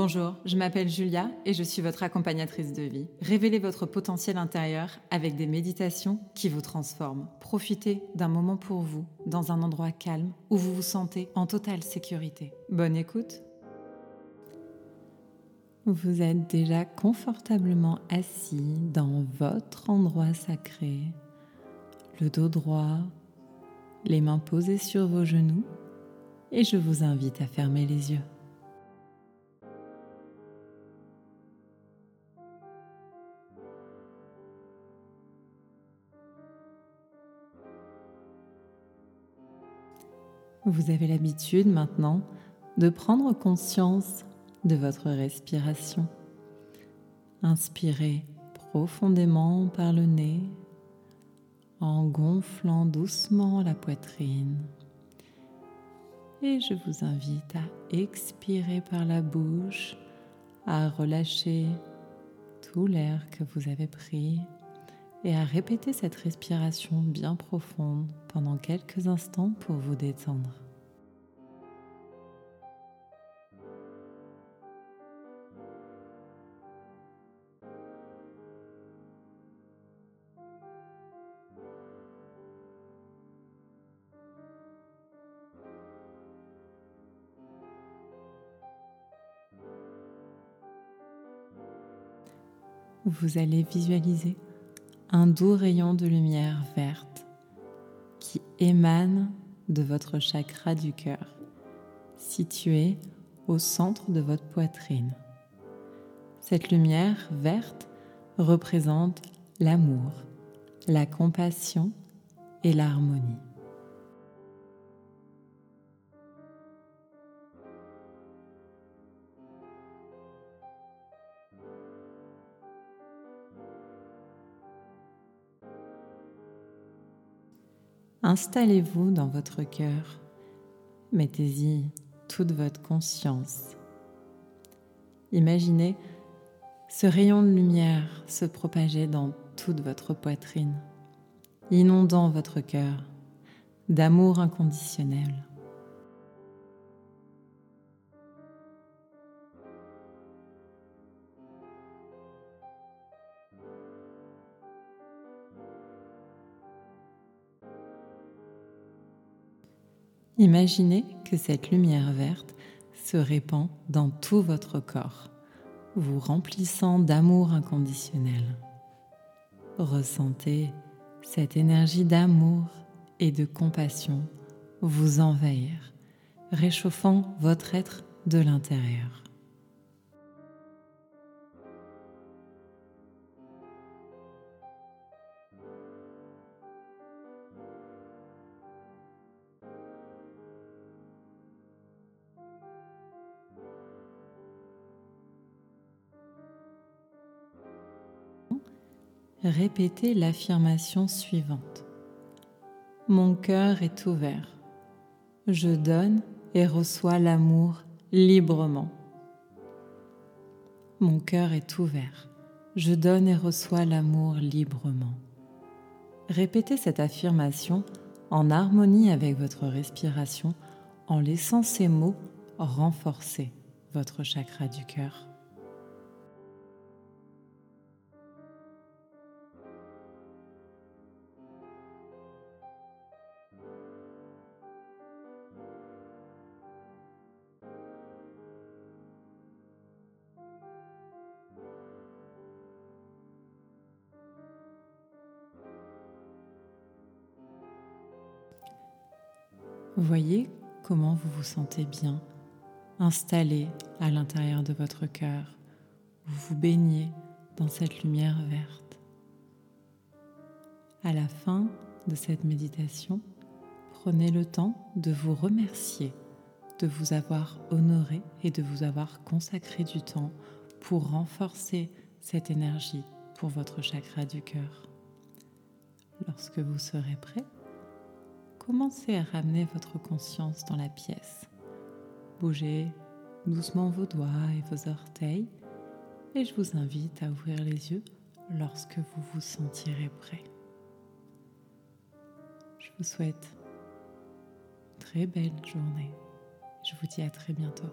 Bonjour, je m'appelle Julia et je suis votre accompagnatrice de vie. Révélez votre potentiel intérieur avec des méditations qui vous transforment. Profitez d'un moment pour vous, dans un endroit calme où vous vous sentez en totale sécurité. Bonne écoute Vous êtes déjà confortablement assis dans votre endroit sacré, le dos droit, les mains posées sur vos genoux et je vous invite à fermer les yeux. Vous avez l'habitude maintenant de prendre conscience de votre respiration. Inspirez profondément par le nez en gonflant doucement la poitrine. Et je vous invite à expirer par la bouche, à relâcher tout l'air que vous avez pris et à répéter cette respiration bien profonde pendant quelques instants pour vous détendre. Vous allez visualiser un doux rayon de lumière verte qui émane de votre chakra du cœur, situé au centre de votre poitrine. Cette lumière verte représente l'amour, la compassion et l'harmonie. Installez-vous dans votre cœur. Mettez-y toute votre conscience. Imaginez ce rayon de lumière se propager dans toute votre poitrine, inondant votre cœur d'amour inconditionnel. Imaginez que cette lumière verte se répand dans tout votre corps, vous remplissant d'amour inconditionnel. Ressentez cette énergie d'amour et de compassion vous envahir, réchauffant votre être de l'intérieur. Répétez l'affirmation suivante. Mon cœur est ouvert. Je donne et reçois l'amour librement. Mon cœur est ouvert. Je donne et reçois l'amour librement. Répétez cette affirmation en harmonie avec votre respiration en laissant ces mots renforcer votre chakra du cœur. Voyez comment vous vous sentez bien, installé à l'intérieur de votre cœur. Vous vous baignez dans cette lumière verte. À la fin de cette méditation, prenez le temps de vous remercier de vous avoir honoré et de vous avoir consacré du temps pour renforcer cette énergie pour votre chakra du cœur. Lorsque vous serez prêt, commencez à ramener votre conscience dans la pièce. Bougez doucement vos doigts et vos orteils et je vous invite à ouvrir les yeux lorsque vous vous sentirez prêt. Je vous souhaite une très belle journée. Je vous dis à très bientôt.